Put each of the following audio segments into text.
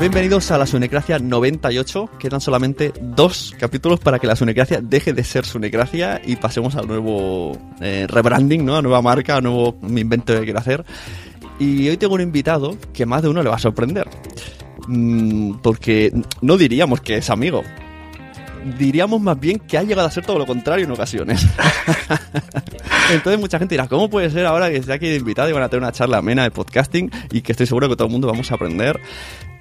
Bienvenidos a la Sunecracia 98. Quedan solamente dos capítulos para que la Sunecracia deje de ser Sunecracia y pasemos al nuevo eh, rebranding, ¿no? A nueva marca, a nuevo invento que quiero hacer. Y hoy tengo un invitado que más de uno le va a sorprender. Mm, porque no diríamos que es amigo. Diríamos más bien que ha llegado a ser todo lo contrario en ocasiones. Entonces mucha gente dirá, ¿cómo puede ser ahora que esté aquí de invitado y van a tener una charla amena de podcasting y que estoy seguro que todo el mundo vamos a aprender?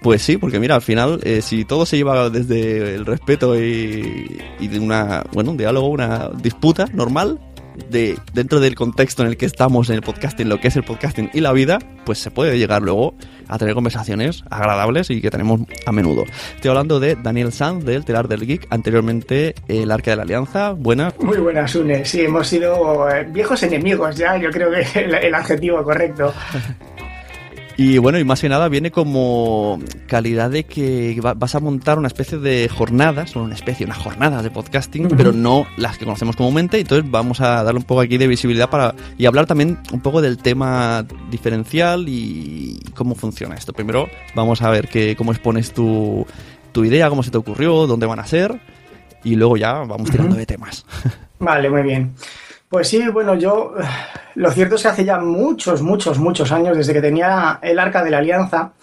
Pues sí, porque mira, al final, eh, si todo se lleva desde el respeto y, y de una, bueno, un diálogo, una disputa normal, de dentro del contexto en el que estamos en el podcasting, lo que es el podcasting y la vida, pues se puede llegar luego a tener conversaciones agradables y que tenemos a menudo. Estoy hablando de Daniel Sanz del Telar del Geek, anteriormente el Arca de la Alianza. Buenas. Muy buenas, Une. Sí, hemos sido eh, viejos enemigos ya, yo creo que el, el adjetivo correcto. Y bueno, y más que nada viene como calidad de que va- vas a montar una especie de jornadas, una especie, una jornada de podcasting, pero no las que conocemos comúnmente. Entonces vamos a darle un poco aquí de visibilidad para y hablar también un poco del tema diferencial y cómo funciona esto. Primero vamos a ver que, cómo expones tu, tu idea, cómo se te ocurrió, dónde van a ser y luego ya vamos tirando de temas. Vale, muy bien. Pues sí, bueno, yo lo cierto es que hace ya muchos, muchos, muchos años, desde que tenía el Arca de la Alianza,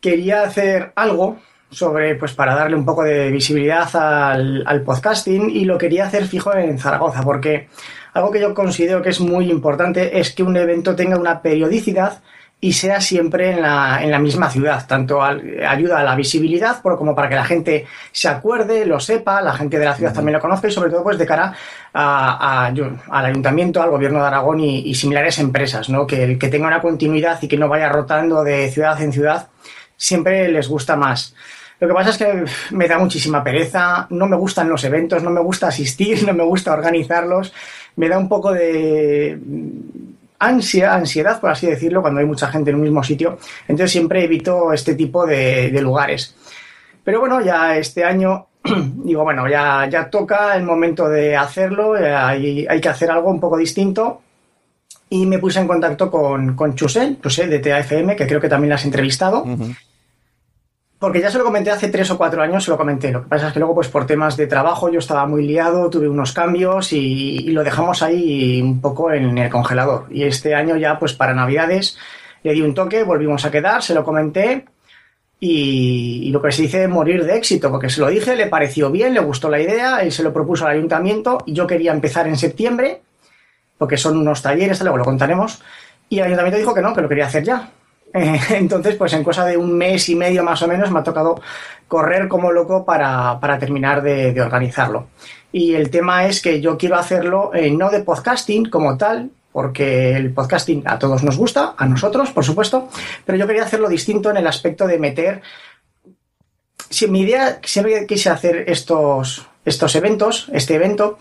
quería hacer algo sobre, pues para darle un poco de visibilidad al podcasting y lo quería hacer fijo en Zaragoza, porque algo que yo considero que es muy importante es que un evento tenga una periodicidad y sea siempre en la, en la misma ciudad. Tanto ayuda a la visibilidad por- como para que la gente se acuerde, lo sepa, la gente de la ciudad también lo conozca y sobre todo pues de cara al ayuntamiento, al gobierno de Aragón y, y similares empresas, ¿no? Que, que tenga una continuidad y que no vaya rotando de ciudad en ciudad siempre les gusta más. Lo que pasa es que me da muchísima pereza, no me gustan los eventos, no me gusta asistir, no me gusta organizarlos, me da un poco de ansia, ansiedad, por así decirlo, cuando hay mucha gente en un mismo sitio. Entonces siempre evito este tipo de, lugares. Pero bueno, ya este año digo, bueno, ya, ya toca el momento de hacerlo, hay, hay que hacer algo un poco distinto. Y me puse en contacto con, con Chusel, Chusel de TAFM, que creo que también la has entrevistado. Porque ya se lo comenté hace tres o cuatro años, se lo comenté. Lo que pasa es que luego, pues por temas de trabajo, yo estaba muy liado, tuve unos cambios y, lo dejamos ahí un poco en el congelador. Y este año ya, pues para Navidades, le di un toque, volvimos a quedar, se lo comenté y, lo que se dice morir de éxito, porque se lo dije, le pareció bien, le gustó la idea, él se lo propuso al ayuntamiento y yo quería empezar en septiembre, porque son unos talleres, luego lo contaremos, y el ayuntamiento dijo que no, que lo quería hacer ya. Eh, entonces, pues en cosa de un mes y medio más o menos me ha tocado correr como loco para, terminar de, organizarlo. Y el tema es que yo quiero hacerlo eh, no de podcasting como tal, porque el podcasting a todos nos gusta, a nosotros, por supuesto, pero yo quería hacerlo distinto en el aspecto de meter... Si mi idea, siempre quise hacer estos, estos eventos, este evento,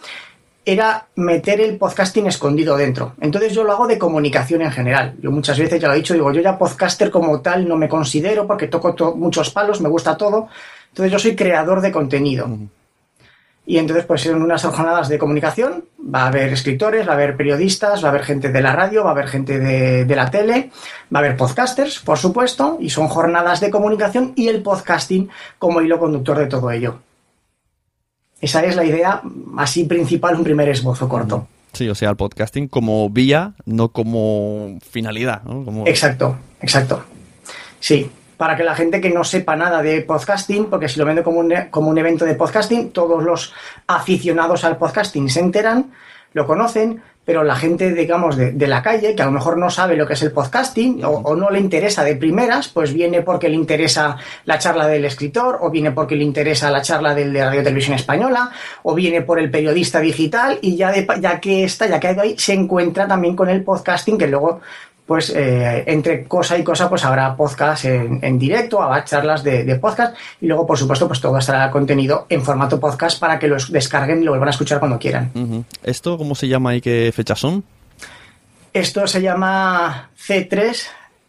era meter el podcasting escondido dentro. Entonces yo lo hago de comunicación en general. Yo muchas veces ya lo he dicho, digo, yo ya podcaster como tal no me considero porque toco muchos palos, me gusta todo. Entonces yo soy creador de contenido. Y entonces, pues en unas jornadas de comunicación va a haber escritores, va a haber periodistas, va a haber gente de la radio, va a haber gente de, de la tele, va a haber podcasters, por supuesto, y son jornadas de comunicación y el podcasting como hilo conductor de todo ello. Esa es la idea así principal, un primer esbozo corto. Sí, o sea, el podcasting como vía, no como finalidad. Exacto, exacto. Sí, para que la gente que no sepa nada de podcasting, porque si lo vende como un, como un evento de podcasting, todos los aficionados al podcasting se enteran, lo conocen, pero la gente, digamos, de, la calle, que a lo mejor no sabe lo que es el podcasting o, no le interesa de primeras, pues viene porque le interesa la charla del escritor, o viene porque le interesa la charla del de Radio Televisión Española, o viene por el periodista digital, y ya, de, ya que está, ya que ahí, se encuentra también con el podcasting, que luego pues eh, entre cosa y cosa pues habrá podcast en, directo, habrá charlas de, podcast y luego por supuesto pues todo estará contenido en formato podcast para que los descarguen y lo vuelvan a escuchar cuando quieran. ¿Esto cómo se llama y qué fechas son? Esto se llama C3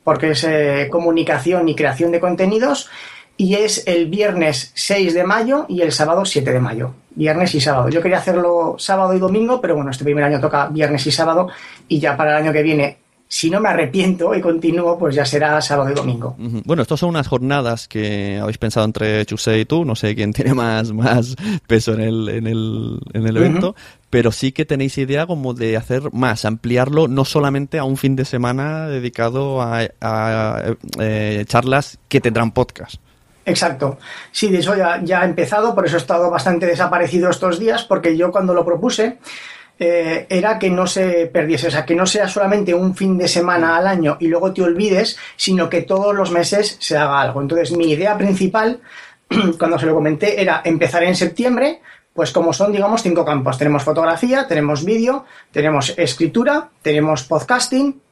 porque es eh, comunicación y creación de contenidos y es el viernes 6 de mayo y el sábado 7 de mayo. Viernes y sábado. Yo quería hacerlo sábado y domingo, pero bueno, este primer año toca viernes y sábado y ya para el año que viene si no me arrepiento y continúo, pues ya será sábado y domingo. Bueno, estas son unas jornadas que habéis pensado entre Chuse y tú, no sé quién tiene más, más peso en el, en el, en el evento, pero sí que tenéis idea como de hacer más, ampliarlo no solamente a un fin de semana dedicado a, eh, charlas que tendrán podcast. Exacto. Sí, de eso ya, ya ha empezado, por eso he estado bastante desaparecido estos días, porque yo cuando lo propuse, eh, era que no se perdiese, o sea, que no sea solamente un fin de semana al año y luego te olvides, sino que todos los meses se haga algo. Entonces, mi idea principal, cuando se lo comenté, era empezar en septiembre, pues como son, digamos, cinco campos. Tenemos fotografía, tenemos vídeo, tenemos escritura, tenemos podcasting,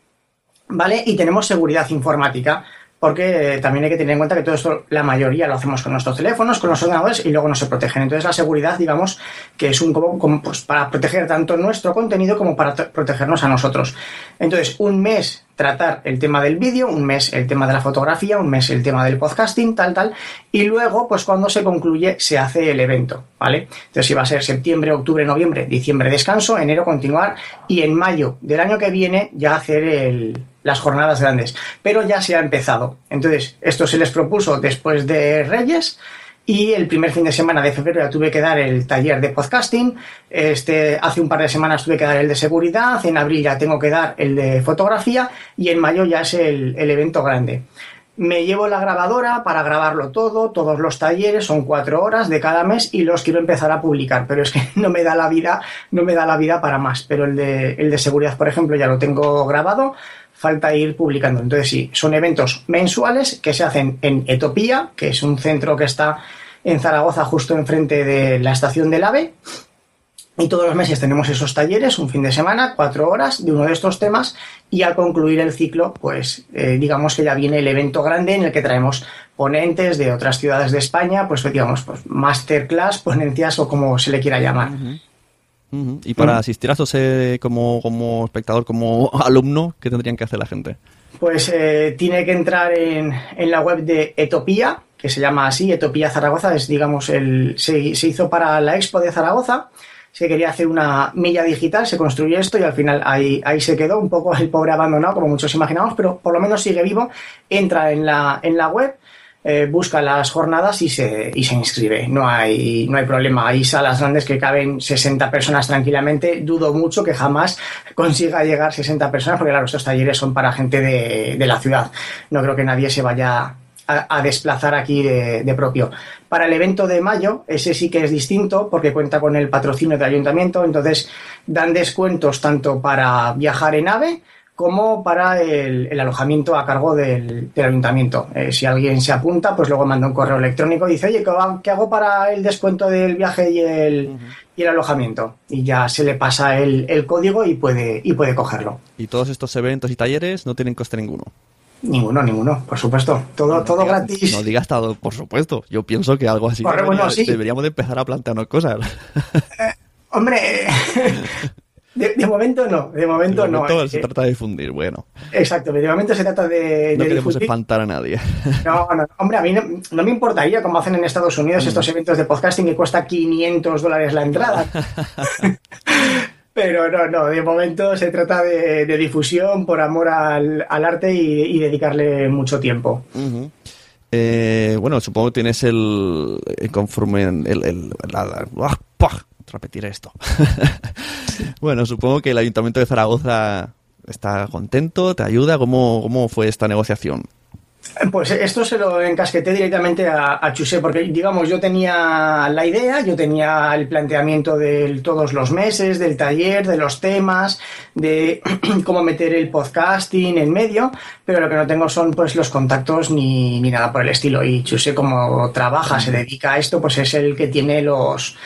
¿vale? Y tenemos seguridad informática porque también hay que tener en cuenta que todo esto, la mayoría lo hacemos con nuestros teléfonos, con los ordenadores y luego no se protegen. Entonces la seguridad, digamos, que es un como, pues, para proteger tanto nuestro contenido como para protegernos a nosotros. Entonces, un mes tratar el tema del vídeo, un mes el tema de la fotografía, un mes el tema del podcasting, tal, tal, y luego, pues cuando se concluye, se hace el evento, ¿vale? Entonces, si va a ser septiembre, octubre, noviembre, diciembre descanso, enero continuar, y en mayo del año que viene ya hacer el, las jornadas grandes. Pero ya se ha empezado. Entonces, esto se les propuso después de Reyes. Y el primer fin de semana de febrero ya tuve que dar el taller de podcasting. Este, hace un par de semanas tuve que dar el de seguridad. En abril ya tengo que dar el de fotografía. Y en mayo ya es el, el evento grande. Me llevo la grabadora para grabarlo todo, todos los talleres, son cuatro horas de cada mes y los quiero empezar a publicar, pero es que no me da la vida, no me da la vida para más. Pero el de, el de seguridad, por ejemplo, ya lo tengo grabado, falta ir publicando. Entonces, sí, son eventos mensuales que se hacen en Etopía, que es un centro que está en Zaragoza, justo enfrente de la estación del AVE. Y todos los meses tenemos esos talleres, un fin de semana, cuatro horas de uno de estos temas. Y al concluir el ciclo, pues eh, digamos que ya viene el evento grande en el que traemos ponentes de otras ciudades de España, pues digamos, pues masterclass, ponencias o como se le quiera llamar. Y para asistir a esto como, como espectador, como alumno, ¿qué tendrían que hacer la gente? Pues eh, tiene que entrar en, la web de Etopía, que se llama así, Etopía Zaragoza, es digamos el se, hizo para la Expo de Zaragoza. Se quería hacer una milla digital, se construyó esto y al final ahí, ahí se quedó un poco el pobre abandonado, como muchos imaginamos, pero por lo menos sigue vivo. Entra en la, en la web, eh, busca las jornadas y se, y se inscribe. No hay, no hay problema. Hay salas grandes que caben 60 personas tranquilamente. Dudo mucho que jamás consiga llegar 60 personas, porque claro, estos talleres son para gente de, la ciudad. No creo que nadie se vaya a, desplazar aquí de, de, propio. Para el evento de mayo, ese sí que es distinto porque cuenta con el patrocinio del ayuntamiento, entonces dan descuentos tanto para viajar en AVE como para el, alojamiento a cargo del, ayuntamiento. Eh, si alguien se apunta, pues luego manda un correo electrónico y dice, oye, ¿qué hago para el descuento del viaje y el, y el alojamiento? Y ya se le pasa el, código y puede, y puede cogerlo. ¿Y todos estos eventos y talleres no tienen coste ninguno? Ninguno, ninguno, por supuesto. Todo, todo gratis. No digas todo, por supuesto. Yo pienso que algo así. Deberíamos de empezar a plantearnos cosas. Eh, hombre, De, momento no, de momento, de momento no. se trata de difundir, bueno. Exacto, de momento se trata de. No queremos espantar a nadie. No, no, hombre, a mí no, me importaría como hacen en Estados Unidos mm. estos eventos de podcasting que cuesta 500 dólares la entrada. Pero no, no, de momento se trata de, difusión por amor al, arte y, dedicarle mucho tiempo. Eh, bueno, supongo que tienes el, conforme el, el, repetir esto. bueno, supongo que el Ayuntamiento de Zaragoza está contento, te ayuda. ¿Cómo, cómo fue esta negociación? Pues esto se lo encasqueté directamente a, a, Chusé, porque digamos, yo tenía la idea, yo tenía el planteamiento de todos los meses, del taller, de los temas, de cómo meter el podcasting en medio, pero lo que no tengo son pues los contactos ni, ni nada por el estilo. Y Chusé, como trabaja, se dedica a esto, pues es el que tiene los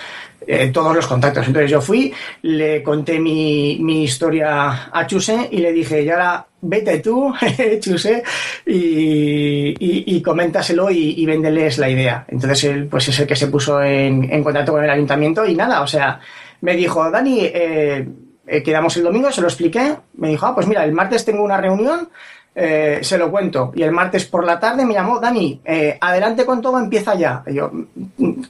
eh, todos los contactos. Entonces yo fui, le conté mi, mi historia a Chuse y le dije, ya ahora vete tú, Chuse, y, y, coméntaselo y, y, véndeles la idea. Entonces él pues es el que se puso en, en contacto con el ayuntamiento y nada, o sea, me dijo, Dani, eh, eh, quedamos el domingo, se lo expliqué, me dijo, ah, pues mira, el martes tengo una reunión, eh, se lo cuento. Y el martes por la tarde me llamó, Dani, eh, adelante con todo, empieza ya. Y yo,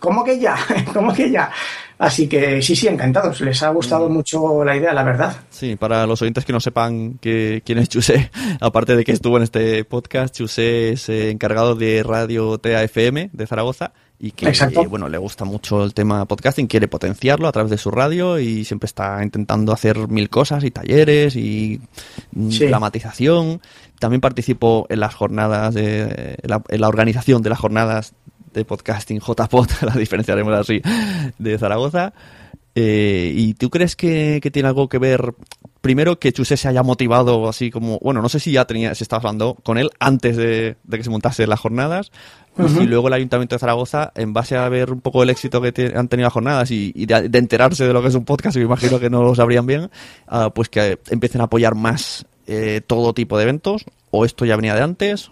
¿cómo que ya? ¿Cómo que ya? Así que sí, sí, encantados. Les ha gustado mm. mucho la idea, la verdad. Sí, para los oyentes que no sepan que, quién es Chusé, aparte de que estuvo en este podcast, Chusé es eh, encargado de Radio TAFM de Zaragoza y que bueno le gusta mucho el tema podcasting, quiere potenciarlo a través de su radio y siempre está intentando hacer mil cosas y talleres y mm, dramatización. También participó en las jornadas de en la, organización de las jornadas de podcasting JPod, la diferenciaremos así, de Zaragoza. Eh, ¿Y tú crees que, tiene algo que ver, primero, que Chuse se haya motivado así como, bueno, no sé si ya tenía, se estaba hablando con él antes de, de que se montase las jornadas, y luego el Ayuntamiento de Zaragoza, en base a ver un poco el éxito que han tenido las jornadas y, de, enterarse de lo que es un podcast, y me imagino que no lo sabrían bien, ah, pues que empiecen a apoyar más eh, todo tipo de eventos, o esto ya venía de antes.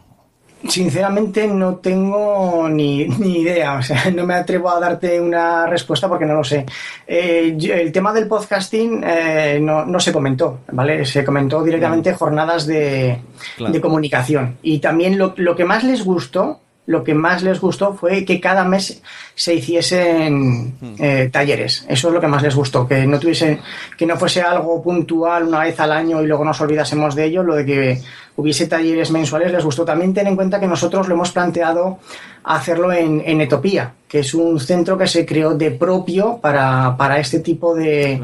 Sinceramente no tengo ni, idea, o sea, no me atrevo a darte una respuesta porque no lo sé. Eh, el tema del podcasting eh, no, se comentó, ¿vale? Se comentó directamente jornadas de, comunicación. Y también lo, lo que más les gustó lo que más les gustó fue que cada mes se hiciesen hmm. eh, talleres. Eso es lo que más les gustó, que no tuviesen, que no fuese algo puntual una vez al año y luego nos olvidásemos de ello, lo de que hubiese talleres mensuales les gustó. También ten en cuenta que nosotros lo hemos planteado hacerlo en, Etopía, que es un centro que se creó de propio para, este tipo de,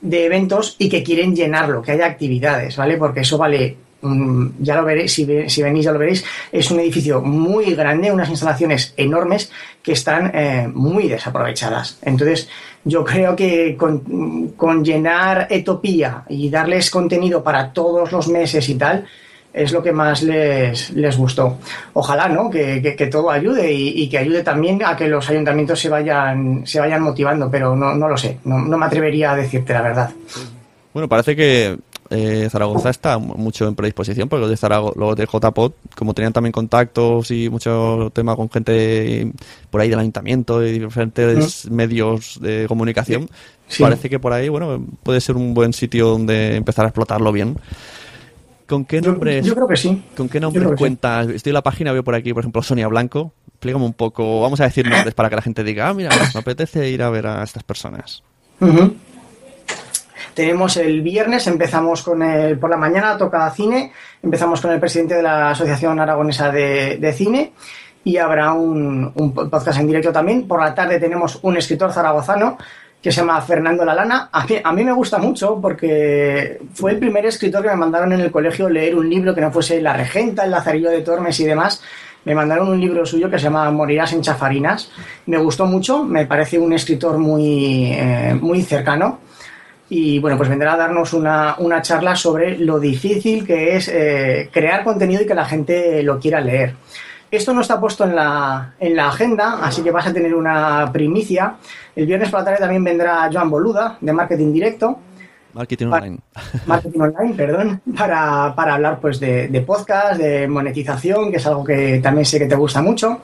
de eventos y que quieren llenarlo, que haya actividades, ¿vale? Porque eso vale ya lo veréis, si, venís ya lo veréis, es un edificio muy grande, unas instalaciones enormes que están eh, muy desaprovechadas. Entonces, yo creo que con, llenar Etopía y darles contenido para todos los meses y tal, es lo que más les, les gustó. Ojalá, ¿no? Que, todo ayude y, que ayude también a que los ayuntamientos se vayan, se vayan motivando, pero no, no lo sé, no me atrevería a decirte la verdad. Bueno, parece que eh, Zaragoza está mucho en predisposición, porque los de, Zaragoza, los de JPOD, como tenían también contactos y mucho tema con gente por ahí del ayuntamiento y diferentes medios de comunicación, parece que por ahí, bueno, puede ser un buen sitio donde empezar a explotarlo bien. ¿Con qué nombres? Yo, creo que sí. ¿Con qué nombres cuentas? Estoy en la página, veo por aquí, por ejemplo, Sonia Blanco. Explícame un poco, vamos a decir nombres para que la gente diga, ah, mira, me apetece ir a ver a estas personas. Tenemos el viernes, empezamos con el, por la mañana, toca cine, empezamos con el presidente de la Asociación Aragonesa de, Cine y habrá un, podcast en directo también. Por la tarde tenemos un escritor zaragozano que se llama Fernando Lalana. A mí, a mí me gusta mucho porque fue el primer escritor que me mandaron en el colegio leer un libro que no fuese La Regenta, El Lazarillo de Tormes y demás. Me mandaron un libro suyo que se llama Morirás en Chafarinas. Me gustó mucho, me parece un escritor muy, eh, muy cercano y bueno, pues vendrá a darnos una, una charla sobre lo difícil que es eh, crear contenido y que la gente lo quiera leer. Esto no está puesto en la, en la agenda, así que vas a tener una primicia. El viernes por la tarde también vendrá Joan Boluda, de Marketing Directo. Marketing Online. Marketing Online, perdón, para, para hablar pues de, de, podcast, de monetización, que es algo que también sé que te gusta mucho.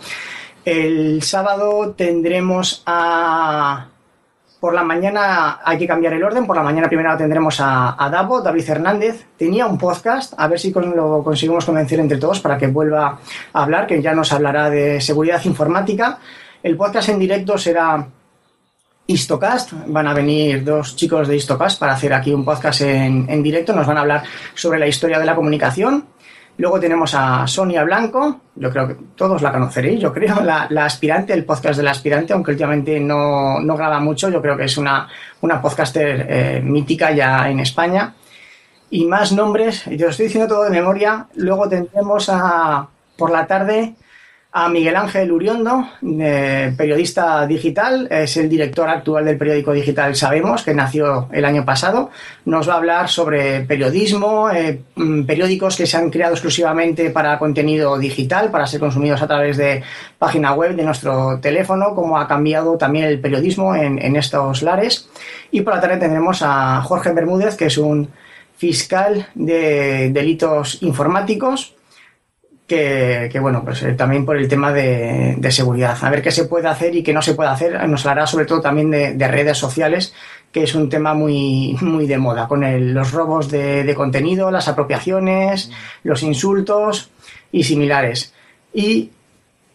El sábado tendremos a... Por la mañana hay que cambiar el orden. Por la mañana primero tendremos a, a Davo, David Hernández. Tenía un podcast, a ver si lo conseguimos convencer entre todos para que vuelva a hablar, que ya nos hablará de seguridad informática. El podcast en directo será Histocast. Van a venir dos chicos de Histocast para hacer aquí un podcast en, directo. Nos van a hablar sobre la historia de la comunicación. Luego tenemos a Sonia Blanco. Yo creo que todos la conoceréis. Yo creo la, aspirante, el podcast de la aspirante, aunque últimamente no, no graba mucho. Yo creo que es una, una podcaster eh, mítica ya en España. Y más nombres. Yo estoy diciendo todo de memoria. Luego tendremos a por la tarde a Miguel Ángel Uriondo, eh, periodista digital, es el director actual del periódico digital Sabemos, que nació el año pasado. Nos va a hablar sobre periodismo, eh, periódicos que se han creado exclusivamente para contenido digital, para ser consumidos a través de página web, de nuestro teléfono, cómo ha cambiado también el periodismo en, en estos lares. Y por la tarde tendremos a Jorge Bermúdez, que es un fiscal de delitos informáticos que, que, bueno, pues eh, también por el tema de, seguridad. A ver qué se puede hacer y qué no se puede hacer. Nos hablará sobre todo también de, de redes sociales, que es un tema muy, muy de moda, con el, los robos de, de, contenido, las apropiaciones, los insultos y similares. Y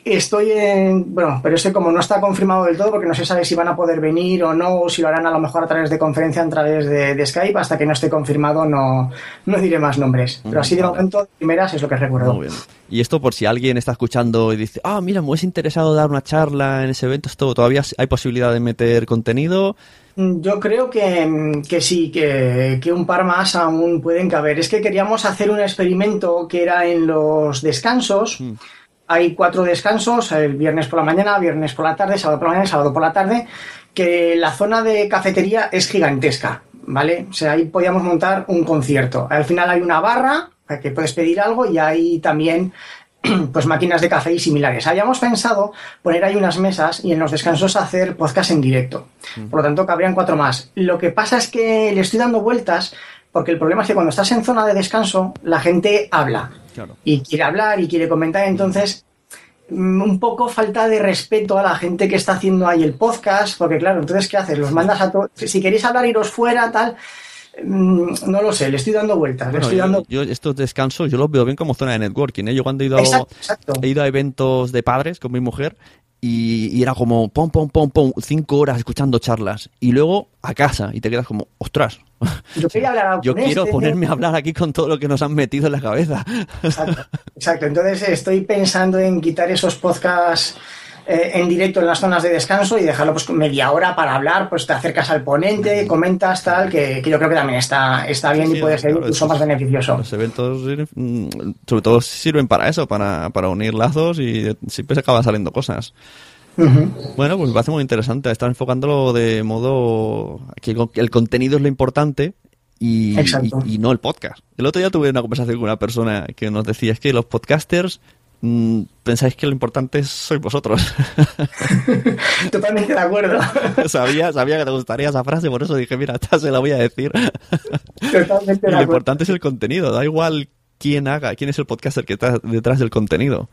estoy en. Bueno, pero ese como no está confirmado del todo, porque no se sabe si van a poder venir o no, o si lo harán a lo mejor a través de conferencia, a través de, de Skype, hasta que no esté confirmado, no, no diré más nombres. Pero así de vale. momento, primeras es lo que recuerdo. Muy bien. Y esto por si alguien está escuchando y dice, ah, mira, me hubiese interesado dar una charla en ese evento, esto todavía hay posibilidad de meter contenido. Yo creo que, que sí, que, que, un par más aún pueden caber. Es que queríamos hacer un experimento que era en los descansos. Mm hay cuatro descansos, el viernes por la mañana, viernes por la tarde, sábado por la mañana, sábado por la tarde, que la zona de cafetería es gigantesca, ¿vale? O sea, ahí podíamos montar un concierto. Al final hay una barra que puedes pedir algo y hay también pues máquinas de café y similares. Habíamos pensado poner ahí unas mesas y en los descansos hacer podcast en directo. Por lo tanto, cabrían cuatro más. Lo que pasa es que le estoy dando vueltas porque el problema es que cuando estás en zona de descanso, la gente habla. Claro. Y quiere hablar y quiere comentar, entonces un poco falta de respeto a la gente que está haciendo ahí el podcast, porque claro, entonces ¿qué haces? Los mandas a todos, si queréis hablar iros fuera, tal, no lo sé, le estoy dando vueltas. Bueno, le estoy dando... Yo, yo, estos descansos yo los veo bien como zona de networking. ¿eh? Yo cuando he ido, exacto, exacto. he ido a eventos de padres con mi mujer y, y, era como pom, pom, pom, pom, cinco horas escuchando charlas y luego a casa y te quedas como, ostras. Yo, quería hablar Yo quiero este, ponerme a hablar aquí con todo lo que nos han metido en la cabeza. Exacto, exacto. Entonces estoy pensando en quitar esos podcasts eh, en directo en las zonas de descanso y dejarlo pues media hora para hablar, pues te acercas al ponente, comentas tal, que, que yo creo que también está, está bien sí, y puede ser claro, incluso más beneficioso. Los eventos mm, sobre todo sirven para eso, para, para unir lazos y siempre se acaban saliendo cosas. Uh -huh. Bueno, pues me parece muy interesante. Estar enfocándolo de modo que el contenido es lo importante y, y, y, no el podcast. El otro día tuve una conversación con una persona que nos decía es que los podcasters pensáis que lo importante sois vosotros. Totalmente de acuerdo. sabía, sabía que te gustaría esa frase, por eso dije, mira, esta se la voy a decir. Totalmente de lo importante es el contenido, da igual quién haga, quién es el podcaster que está detrás del contenido.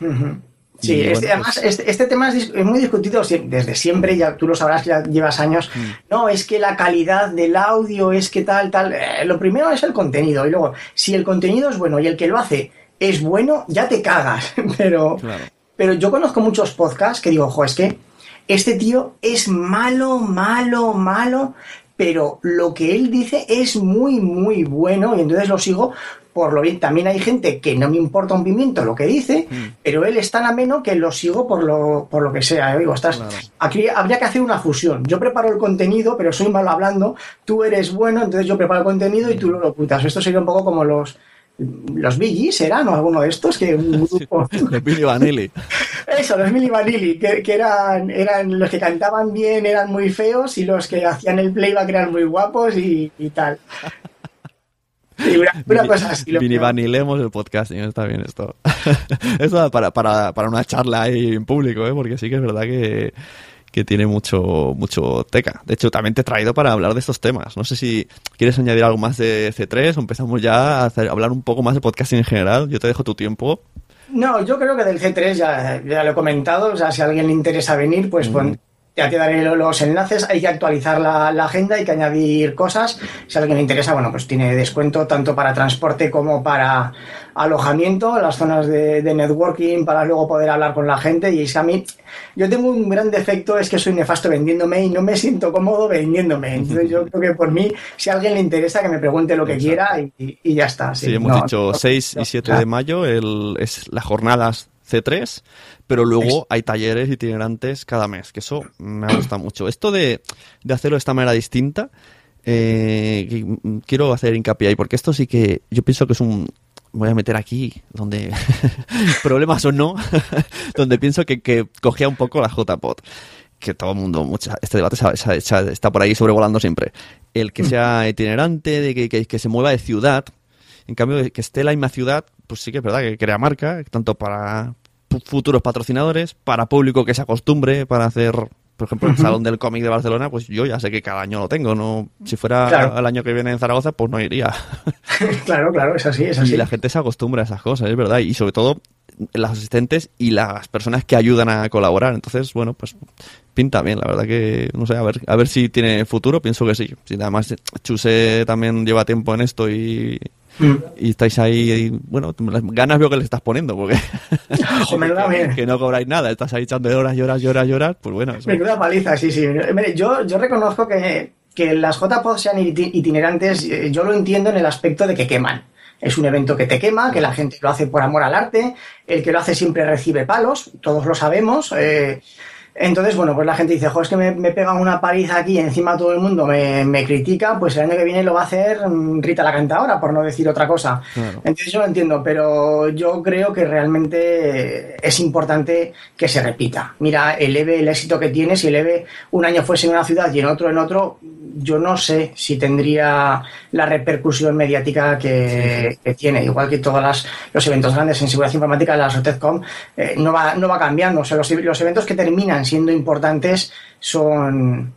Uh -huh. Sí, este, además pues... este, este, tema es, es, muy discutido desde siempre, ya tú lo sabrás que ya llevas años. Mm. No, es que la calidad del audio es que tal, tal. Eh, lo primero es el contenido y luego, si el contenido es bueno y el que lo hace es bueno, ya te cagas. Pero, claro. pero yo conozco muchos podcasts que digo, ojo, es que este tío es malo, malo, malo, pero lo que él dice es muy, muy bueno y entonces lo sigo por lo bien. También hay gente que no me importa un pimiento lo que dice, mm. pero él es tan ameno que lo sigo por lo, por lo que sea. Digo, estás, claro. aquí habría que hacer una fusión. Yo preparo el contenido, pero soy malo hablando, tú eres bueno, entonces yo preparo el contenido y tú lo ocultas. Esto sería un poco como los los Billys eran o alguno de estos que un grupo los Billy Vanilli. Eso los Billy Vanilli que, que, eran eran los que cantaban bien eran muy feos y los que hacían el playback eran muy guapos y, y tal. Y una, una cosa así Billy Vanilemos el podcasting está bien esto. Esto para, para, para una charla ahí en público ¿eh? porque sí que es verdad que que tiene mucho, mucho teca. De hecho, también te he traído para hablar de estos temas. No sé si quieres añadir algo más de C3 o empezamos ya a, hacer, hablar un poco más de podcasting en general. Yo te dejo tu tiempo. No, yo creo que del C3 ya, ya lo he comentado. O sea, si a alguien le interesa venir, pues, mm. pues ya te daré los enlaces, hay que actualizar la, la, agenda, hay que añadir cosas. Si a alguien le interesa, bueno, pues tiene descuento tanto para transporte como para alojamiento, las zonas de, de networking, para luego poder hablar con la gente. Y es a mí, yo tengo un gran defecto, es que soy nefasto vendiéndome y no me siento cómodo vendiéndome. Entonces yo creo que por mí, si a alguien le interesa, que me pregunte lo que Exacto. quiera y, y, ya está. Sí, sí hemos no, dicho no, 6 y 7 de mayo, el, es las jornadas C3 pero luego hay talleres itinerantes cada mes, que eso me gusta mucho. Esto de, de hacerlo de esta manera distinta, eh, quiero hacer hincapié ahí, porque esto sí que yo pienso que es un... Voy a meter aquí, donde problemas o no, donde pienso que, que cogía un poco la JPOT que todo el mundo, mucha, este debate está por ahí sobrevolando siempre. El que sea itinerante, de que, que, que, se mueva de ciudad, en cambio, que esté la misma ciudad, pues sí que es verdad que crea marca, tanto para, futuros patrocinadores, para público que se acostumbre para hacer, por ejemplo, el Salón del Cómic de Barcelona, pues yo ya sé que cada año lo tengo, no si fuera claro. el año que viene en Zaragoza, pues no iría. claro, claro, es así, es así. Y la gente se acostumbra a esas cosas, es verdad, y sobre todo las asistentes y las personas que ayudan a colaborar. Entonces, bueno, pues pinta bien, la verdad que, no sé, a ver, a ver si tiene futuro, pienso que sí. Si además Chuse también lleva tiempo en esto y, Mm. Y estáis ahí, bueno, las ganas veo que le estás poniendo, porque que, que, no cobráis nada, estás ahí echando horas, horas, horas, horas, pues bueno. Eso. Menuda paliza, sí, sí. Mire, yo, yo reconozco que, que las JPOD sean itinerantes, eh, yo lo entiendo en el aspecto de que queman. Es un evento que te quema, que la gente lo hace por amor al arte, el que lo hace siempre recibe palos, todos lo sabemos. Eh, entonces, bueno, pues la gente dice, jo, es que me, me pegan una paliza aquí y encima todo el mundo me, me, critica, pues el año que viene lo va a hacer mm, Rita la cantadora, por no decir otra cosa. Claro. Entonces yo lo entiendo, pero yo creo que realmente es importante que se repita. Mira, el EVE, el éxito que tiene, si el EVE un año fuese en una ciudad y en otro en otro, yo no sé si tendría la repercusión mediática que, sí. que tiene. Igual que todos las, los eventos grandes en seguridad informática, la SOTECCOM, eh, no, va, no va cambiando. O sea, los, los eventos que terminan siendo importantes son,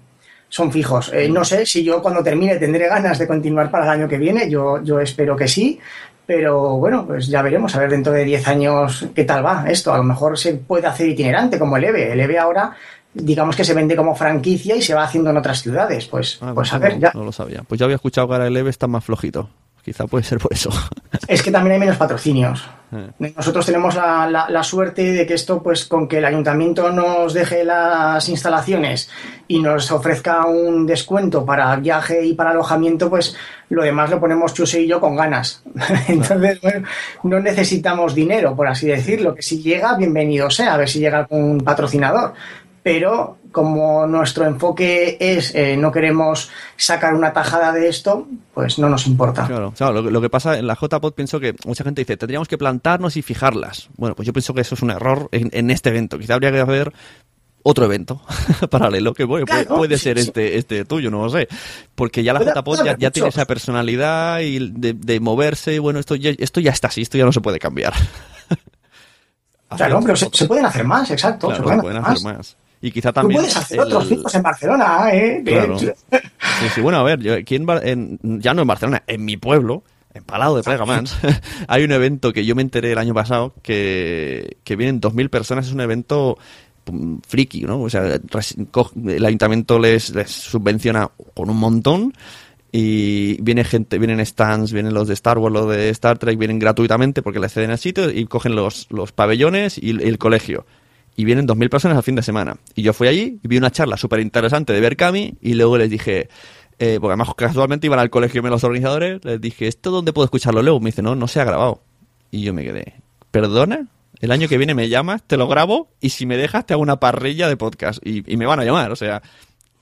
son fijos. Eh, no sé si yo cuando termine tendré ganas de continuar para el año que viene, yo, yo espero que sí, pero bueno, pues ya veremos, a ver dentro de 10 años qué tal va esto. A lo mejor se puede hacer itinerante como el EVE. El EVE ahora digamos que se vende como franquicia y se va haciendo en otras ciudades. Pues, ah, pues a ver, ya. No lo sabía. Pues ya había escuchado que ahora el EVE está más flojito. Quizá puede ser por eso. Es que también hay menos patrocinios. Eh. Nosotros tenemos la, la, la, suerte de que esto, pues con que el ayuntamiento nos deje las instalaciones y nos ofrezca un descuento para viaje y para alojamiento, pues lo demás lo ponemos Chuse y yo con ganas. Entonces, bueno, no necesitamos dinero, por así decirlo. Que si llega, bienvenido sea, a ver si llega un patrocinador pero como nuestro enfoque es eh, no queremos sacar una tajada de esto, pues no nos importa. Claro, claro lo, lo, que pasa en la JPod pienso que mucha gente dice, tendríamos que plantarnos y fijarlas. Bueno, pues yo pienso que eso es un error en, en este evento. Quizá habría que haber otro evento paralelo que bueno, claro, puede, puede, ser sí, este, sí. este tuyo, no lo sé. Porque ya la JPod ya, ya tiene esa personalidad y de, de moverse, y bueno, esto ya, esto ya está así, esto ya no se puede cambiar. Claro, pero se, se, pueden hacer más, exacto. Claro, se pueden, se pueden hacer, más. más. Y quizá también. Tú puedes hacer el... otros ciclos en Barcelona, ¿eh? Claro. Sí, sí, bueno, a ver, yo aquí en, en, ya no en Barcelona, en mi pueblo, en Palau de Plegamans, hay un evento que yo me enteré el año pasado que, que vienen 2.000 personas. Es un evento friki, ¿no? O sea, el ayuntamiento les, les subvenciona con un montón y viene gente, vienen stands, vienen los de Star Wars, los de Star Trek, vienen gratuitamente porque le ceden al sitio y cogen los, los pabellones y el, el colegio y vienen 2.000 personas al fin de semana. Y yo fui allí y vi una charla súper interesante de Berkami y luego les dije, eh, porque además casualmente iban al colegio los organizadores, les dije, ¿esto dónde puedo escucharlo luego? Me dice, no, no se ha grabado. Y yo me quedé, ¿perdona? El año que viene me llamas, te lo grabo y si me dejas te hago una parrilla de podcast y, y me van a llamar, o sea,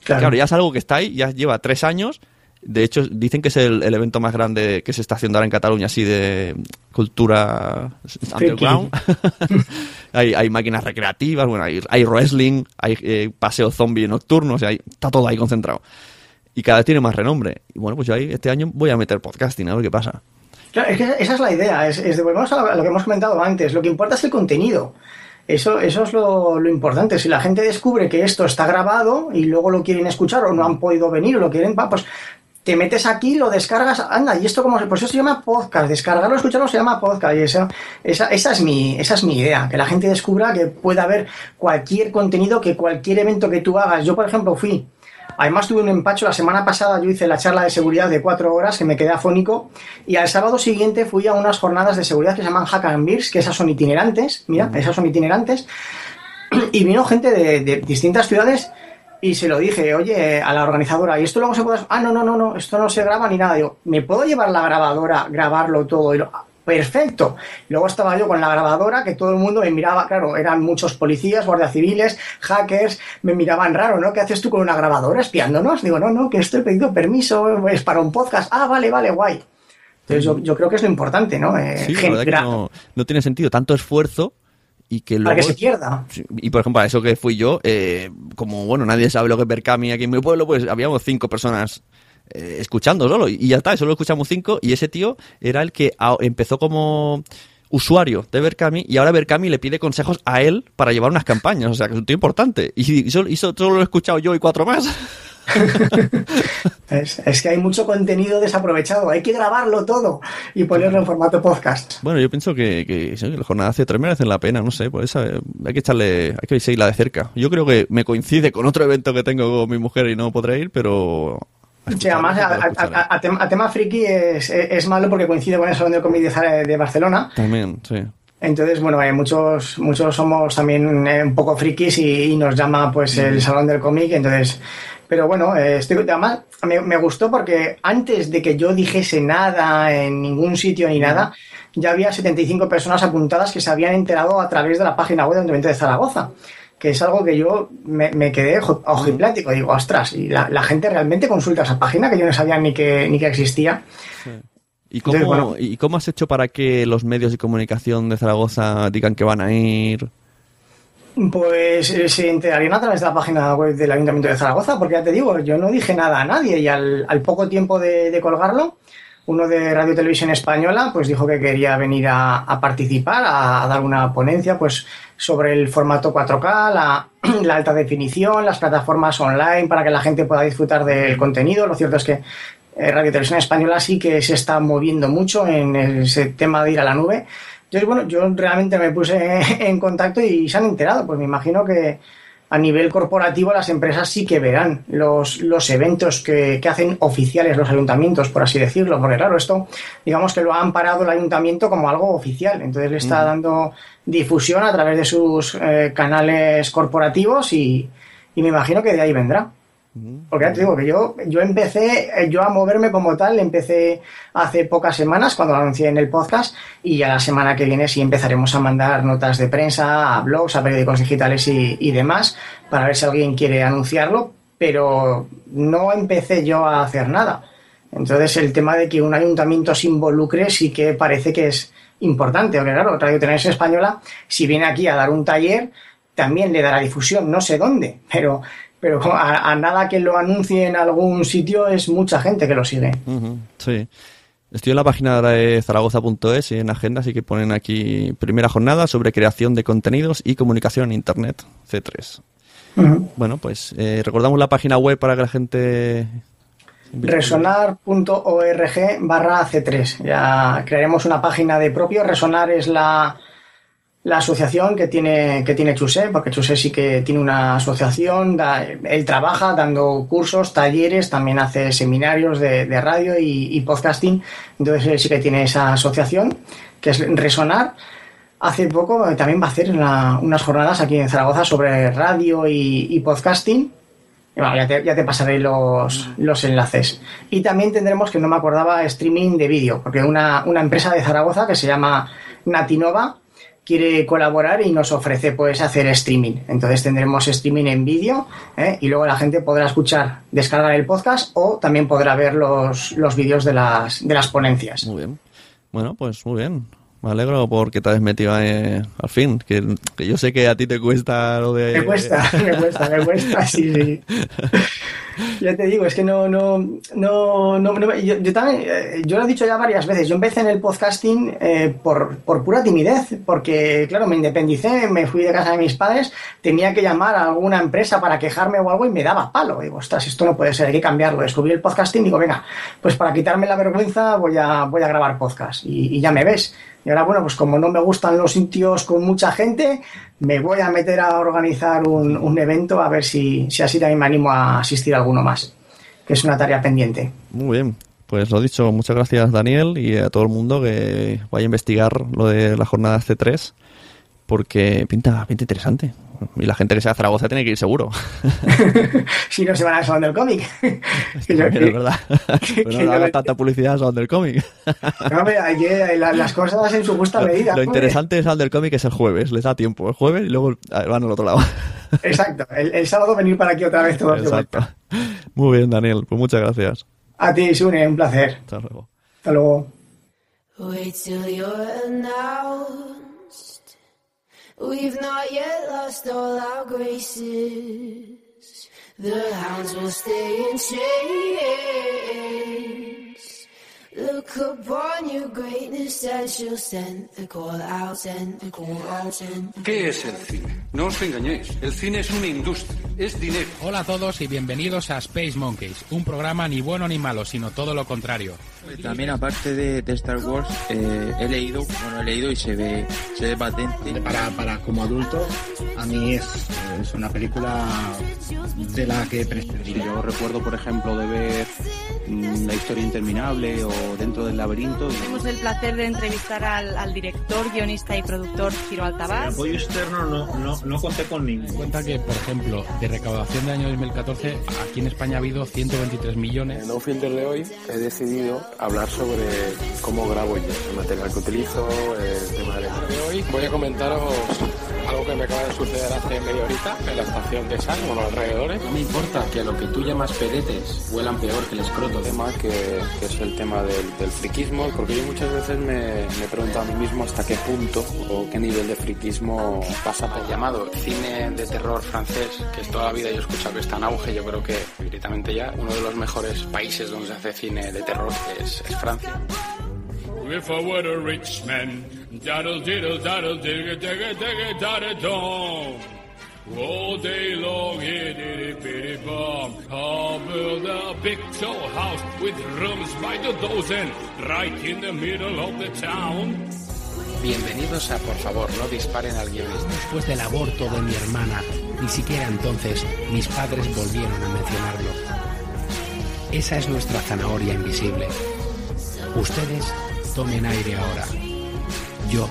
claro. claro. ya es algo que está ahí, ya lleva tres años De hecho, dicen que es el, el evento más grande que se está haciendo ahora en Cataluña, así de cultura underground. hay, hay máquinas recreativas, bueno, hay, hay wrestling, hay eh, paseo zombie nocturno, o sea, hay- está todo ahí concentrado. Y cada vez tiene más renombre. Y bueno, pues yo ahí este año voy a meter podcasting, a ver qué pasa. Claro, es que esa es la idea, es, es de volvemos a lo, que hemos comentado antes, lo que importa es el contenido. Eso, eso es lo, lo importante. Si la gente descubre que esto está grabado y luego lo quieren escuchar o no han podido venir o lo quieren, va, pues te metes aquí, lo descargas, anda, y esto como se, pues eso se llama podcast, descargarlo, escucharlo se llama podcast, y esa, esa, esa es mi, esa es mi idea, que la gente descubra que puede haber cualquier contenido, que cualquier evento que tú hagas. Yo, por ejemplo, fui Además tuve un empacho, la semana pasada yo hice la charla de seguridad de cuatro horas que me quedé afónico y al sábado siguiente fui a unas jornadas de seguridad que se llaman Hack and Beers, que esas son itinerantes, mira, esas son itinerantes, y vino gente de, de distintas ciudades y se lo dije, oye, a la organizadora, ¿y esto luego se puede...? Ah, no, no, no, no, esto no se graba ni nada. Digo, ¿me puedo llevar la grabadora, grabarlo todo? Y lo- "Ah, Perfecto. Luego estaba yo con la grabadora, que todo el mundo me miraba, claro, eran muchos policías, guardias civiles, hackers, me miraban raro, ¿no? ¿Qué haces tú con una grabadora espiándonos? Digo, no, no, que esto he pedido permiso, es para un podcast. Ah, vale, vale, guay. Entonces yo, yo creo que es lo importante, ¿no? Eh, Sí, la gen- verdad que gra- no, no tiene sentido tanto esfuerzo y que luego... para que se pierda. Y por ejemplo, a eso que fui yo, eh, como bueno, nadie sabe lo que es Berkami aquí en mi pueblo, pues habíamos cinco personas eh, escuchando solo. Y ya está, solo escuchamos cinco. Y ese tío era el que empezó como usuario de Berkami y ahora Berkami le pide consejos a él para llevar unas campañas. O sea, que es un tío importante. Y, y solo, y solo lo he escuchado yo y cuatro más. Es, es que hay mucho contenido desaprovechado, hay que grabarlo todo y ponerlo en formato podcast. Bueno, yo pienso que, que, sí, que las jornadas C3 merecen la pena, no sé, pues esa- hay que echarle, hay que seguirla de cerca. Yo creo que me coincide con otro evento que tengo con mi mujer y no podré ir, pero... Sí, además, a, a- a- tema, a tema friki es, es malo porque coincide con el Salón del de, Zara- de Barcelona. También, sí. Entonces, bueno, eh, muchos, muchos somos también eh, un poco frikis y, y nos llama pues el Salón del Cómic, entonces... Pero bueno, eh, estoy, además me, me gustó porque antes de que yo dijese nada en ningún sitio ni nada, ya había 75 personas apuntadas que se habían enterado a través de la página web del Ayuntamiento de Zaragoza, que es algo que yo me, me quedé ojiplático, digo, ostras, y la, la gente realmente consulta esa página que yo no sabía ni que, ni que existía. ¿Y cómo, Entonces, bueno. ¿Y cómo has hecho para que los medios de comunicación de Zaragoza digan que van a ir? Pues eh, se enterarían a través de la página web del Ayuntamiento de Zaragoza, porque ya te digo, yo no dije nada a nadie y al, poco tiempo de, colgarlo, uno de Radio Televisión Española pues dijo que quería venir a, participar, a, a dar una ponencia pues sobre el formato 4K, la, la alta definición, las plataformas online para que la gente pueda disfrutar del contenido. Lo cierto es que eh, Radio Televisión Española sí que se está moviendo mucho en ese tema de ir a la nube. Entonces, bueno, yo realmente me puse en contacto y se han enterado. Pues me imagino que a nivel corporativo las empresas sí que verán los, los eventos que, que hacen oficiales los ayuntamientos, por así decirlo. Porque claro, esto digamos que lo ha amparado el ayuntamiento como algo oficial. Entonces le está dando difusión a través de sus eh, canales corporativos y, y me imagino que de ahí vendrá. Porque ya te digo que yo, yo empecé, eh, yo a moverme como tal, empecé hace pocas semanas cuando lo anuncié en el podcast y ya la semana que viene sí empezaremos a mandar notas de prensa, a blogs, a periódicos digitales y, y demás para ver si alguien quiere anunciarlo, pero no empecé yo a hacer nada. Entonces el tema de que un ayuntamiento se involucre sí que parece que es importante, porque claro, Radio Televisión Española, si viene aquí a dar un taller, también le dará difusión, no sé dónde, pero, pero a, a nada que lo anuncie en algún sitio es mucha gente que lo sigue. Sí. Estoy en la página de zaragoza.es y en agenda, así que ponen aquí primera jornada sobre creación de contenidos y comunicación en Internet, C3. Ujú. Bueno, pues eh, recordamos la página web para que la gente... Resonar.org barra C3. Ya crearemos una página de propio. Resonar es la, la asociación que tiene, que tiene Chusé, porque Chusé sí que tiene una asociación. da- él trabaja dando cursos, talleres, también hace seminarios de, radio y, podcasting. Entonces él sí que tiene esa asociación, que es Resonar. Hace poco eh, también va a hacer una- unas jornadas aquí en Zaragoza sobre radio y, podcasting. Ya, te, ya te pasaré los, los enlaces. Y también tendremos, que no me acordaba, streaming de vídeo, porque una, una empresa de Zaragoza que se llama Natinova quiere colaborar y nos ofrece pues hacer streaming. Entonces tendremos streaming en vídeo ¿eh? y luego la gente podrá escuchar, descargar el podcast o también podrá ver los, los vídeos de las, de las ponencias. Muy bien. Bueno, pues muy bien. Me alegro porque te has metido ahí, al fin. Que, que, yo sé que a ti te cuesta lo de. Me cuesta, me cuesta, me cuesta, sí, sí. ya te digo, es que no, no, no, no, yo, yo, también, eh, yo lo he dicho ya varias veces. Yo empecé en el podcasting eh, por, por pura timidez, porque, claro, me independicé, me fui de casa de mis padres, tenía que llamar a alguna empresa para quejarme o algo y me daba palo. Digo, ostras, esto no puede ser, hay que cambiarlo. Descubrí el podcasting y digo, venga, pues para quitarme la vergüenza voy a, voy a grabar podcast. Y, y ya me ves. Y ahora, bueno, pues como no me gustan los sitios con mucha gente, me voy a meter a organizar un, un evento a ver si, si, así también me animo a asistir a alguno más, que es una tarea pendiente. Muy bien. Pues lo dicho, muchas gracias Daniel y a todo el mundo que vaya a investigar lo de la jornada C3 porque pinta, pinta interesante. Y la gente que sea de Zaragoza tiene que ir seguro. si no se van al Salón del Cómic. Es, que, es verdad. Pero no haga tanta publicidad al Salón del Cómic. no, hombre, hay que, la, las cosas en su justa medida. Lo, lo interesante del Salón del Cómic es el jueves, les da tiempo. El jueves y luego van al otro lado. Exacto. El, el sábado venir para aquí otra vez todos Exacto. de vuelta. Muy bien, Daniel. Pues muchas gracias. A ti, Sune, un placer. Hasta luego. Hasta luego. Wait till you're. We've not yet lost all our graces. The hounds will stay in chains. Look upon your greatness and she'll send the call out, send the call out, send the ¿Qué es el cine? No os engañéis, el cine es una industria, es dinero. Hola a todos y bienvenidos a Space Monkeys, un programa ni bueno ni malo, sino todo lo contrario. También aparte de, de Star Wars, eh, he leído, bueno, he leído y se ve, se ve patente. Para, para como adulto, a mí es, es una película de la que prescindiría. Yo recuerdo, por ejemplo, de ver mmm, La historia interminable o Dentro del laberinto. Tuvimos el placer de entrevistar al, al director, guionista y productor Ciro Altabás. El apoyo externo no, no, no conté con ningún. Cuenta que, por ejemplo, de recaudación del año 2014, aquí en España ha habido 123 millones. En No Filter de hoy he decidido hablar sobre cómo grabo yo, el material que utilizo, el tema de hoy voy a comentaros algo que me acaba de suceder hace media horita en la estación de San, o los alrededores. No me importa que a lo que tú llamas pedetes huelan peor que el escroto. tema que, que es el tema del, del, friquismo, porque yo muchas veces me, me pregunto a mí mismo hasta qué punto o qué nivel de friquismo pasa por... El llamado cine de terror francés, que toda la vida yo he escuchado que está en auge, yo creo que directamente ya uno de los mejores países donde se hace cine de terror es, es Francia. If I were a rich man, daddle diddle daddle digga digga digga dadda dong. All day long, bitty bomb. I'll build a big tall house with rooms by the dozen, right in the middle of the town. Bienvenidos a Por favor, no disparen al guionista. Después del aborto de mi hermana, ni siquiera entonces mis padres volvieron a mencionarlo. Esa es nuestra zanahoria invisible. Ustedes tomen aire ahora. Yo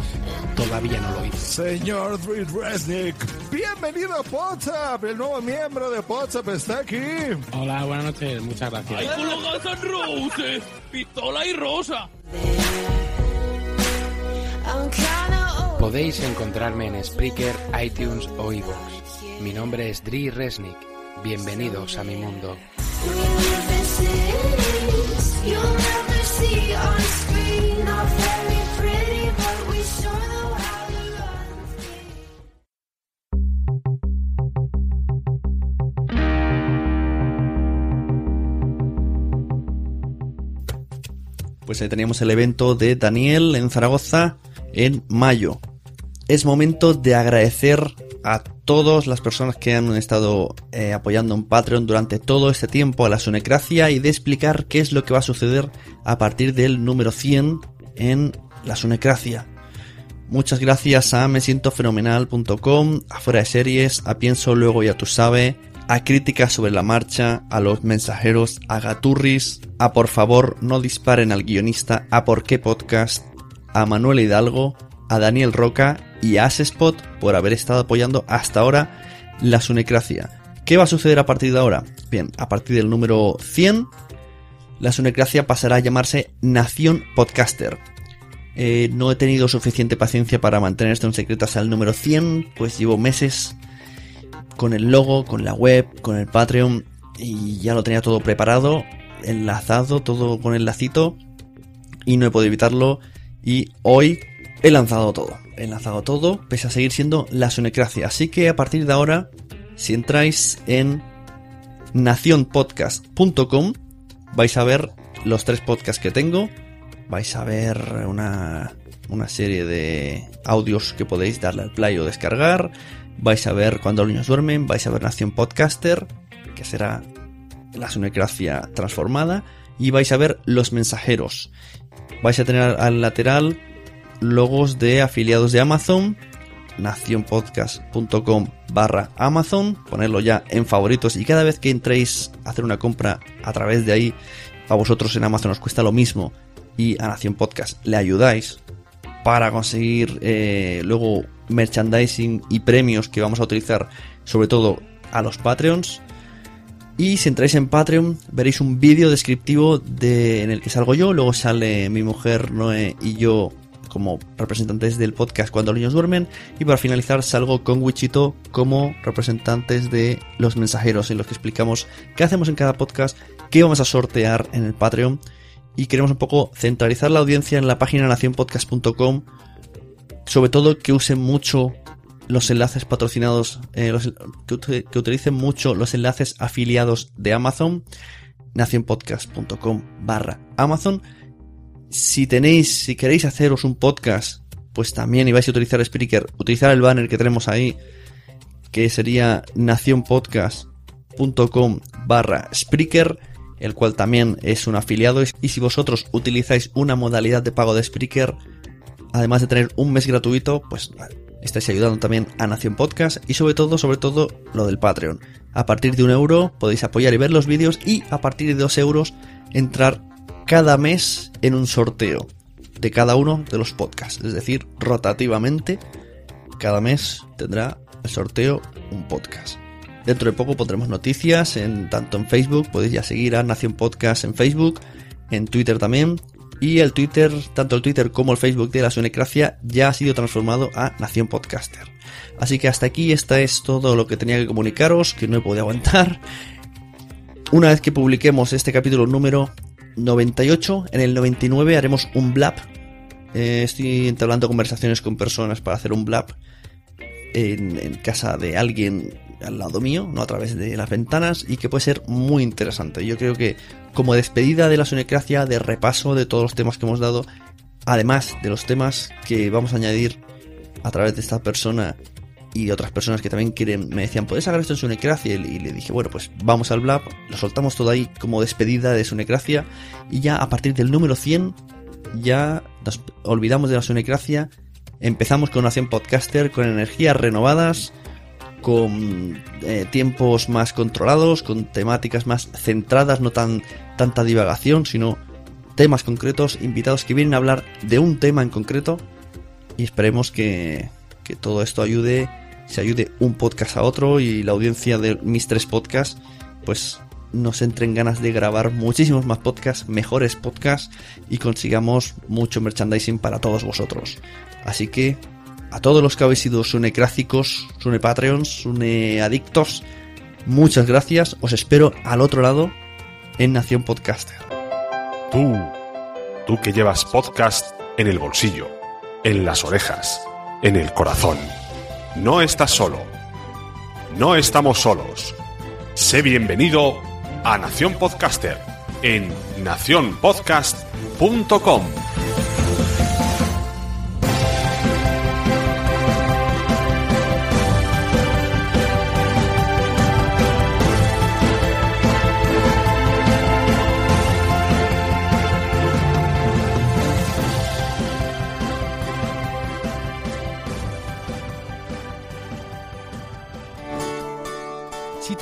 todavía no lo hice. Señor Drew Resnick, bienvenido a WhatsApp. El nuevo miembro de WhatsApp está aquí. Hola, buenas noches. Muchas gracias. ¡Ay, con los Guns N' Roses! ¡Pistola y rosa! Podéis encontrarme en Spreaker, iTunes o iVoox. Mi nombre es Dri Resnick. Bienvenidos a mi mundo. Pues ahí teníamos el evento de Daniel en Zaragoza en mayo. Es momento de agradecer a todas las personas que han estado eh, apoyando en Patreon durante todo este tiempo a la Sunecracia y de explicar qué es lo que va a suceder a partir del número 100 en la Sunecracia. Muchas gracias a mesientofenomenal.com, a Fuera de Series, a Pienso Luego Ya Tú Sabe, a Críticas sobre la Marcha, a Los Mensajeros, a Gaturris, a Por favor no disparen al guionista, a Por qué Podcast, a Manuel Hidalgo, a Daniel Roca y a Asespot por haber estado apoyando hasta ahora la Sunecracia. ¿Qué va a suceder a partir de ahora? Bien, a partir del número 100, la Sunecracia pasará a llamarse Nación Podcaster. Eh, no he tenido suficiente paciencia para mantener esto en secreto hasta el número 100, pues llevo meses con el logo, con la web, con el Patreon y ya lo tenía todo preparado, enlazado, todo con el lacito y no he podido evitarlo y hoy he lanzado todo. He lanzado todo, pese a seguir siendo la Sunecracia. Así que a partir de ahora, si entráis en nacionpodcast.com, vais a ver los tres podcasts que tengo. Vais a ver una, una serie de audios que podéis darle al play o descargar. Vais a ver cuando los niños duermen. Vais a ver Nación Podcaster, que será la Sunecracia transformada. Y vais a ver los mensajeros. Vais a tener al lateral logos de afiliados de Amazon, nacionpodcast.com barra Amazon, ponerlo ya en favoritos y cada vez que entréis a hacer una compra a través de ahí, a vosotros en Amazon os cuesta lo mismo y a Nación Podcast le ayudáis para conseguir eh, luego merchandising y premios que vamos a utilizar sobre todo a los Patreons. Y si entráis en Patreon veréis un vídeo descriptivo de, en el que salgo yo, luego sale mi mujer Noé y yo como representantes del podcast Cuando los niños duermen. Y para finalizar salgo con Wichito como representantes de los mensajeros en los que explicamos qué hacemos en cada podcast, qué vamos a sortear en el Patreon y queremos un poco centralizar la audiencia en la página nacionpodcast.com sobre todo que usen mucho los enlaces patrocinados, eh, que, utilicen mucho los enlaces afiliados de Amazon, nacionpodcast.com barra Amazon. Si tenéis, si queréis haceros un podcast, pues también y vais a utilizar Spreaker, utilizar el banner que tenemos ahí, que sería nacionpodcast.com barra Spreaker, el cual también es un afiliado. Y si vosotros utilizáis una modalidad de pago de Spreaker, además de tener un mes gratuito, pues estáis ayudando también a Nación Podcast y sobre todo, sobre todo, lo del Patreon. A partir de un euro podéis apoyar y ver los vídeos y a partir de dos euros entrar cada mes en un sorteo de cada uno de los podcasts. Es decir, rotativamente, cada mes tendrá el sorteo un podcast. Dentro de poco pondremos noticias tanto en Facebook, podéis ya seguir a Nación Podcast en Facebook, en Twitter también, y el Twitter, tanto el Twitter como el Facebook de la Sunecracia ya ha sido transformado a Nación Podcaster. Así que hasta aquí, esta es todo lo que tenía que comunicaros, que no he podido aguantar. Una vez que publiquemos este capítulo número 98, en el 99 haremos un blab. Eh, estoy entablando conversaciones con personas para hacer un blab en, casa de alguien al lado mío, no a través de las ventanas, y que puede ser muy interesante. Yo creo que como despedida de la Sunecracia, de repaso de todos los temas que hemos dado, además de los temas que vamos a añadir a través de esta persona y otras personas que también quieren, me decían, ¿puedes sacar esto en Sunecracia? Y le dije, bueno, pues vamos al Blab, lo soltamos todo ahí como despedida de Sunecracia y ya a partir del número 100 ya nos olvidamos de la Sunecracia, empezamos con Nación Podcaster, con energías renovadas, con eh, tiempos más controlados, con temáticas más centradas, no tan tanta divagación, sino temas concretos, invitados que vienen a hablar de un tema en concreto y esperemos que, que todo esto ayude se ayude un podcast a otro y la audiencia de mis tres podcasts, pues nos entren ganas de grabar muchísimos más podcasts, mejores podcasts y consigamos mucho merchandising para todos vosotros. Así que a todos los que habéis sido sunecrácicos, sune patreons, sune adictos, muchas gracias. Os espero al otro lado en Nación Podcaster. Tú, tú que llevas podcast en el bolsillo, en las orejas, en el corazón no estás solo. No estamos solos. Sé bienvenido a Nación Podcaster en nacionpodcast.com.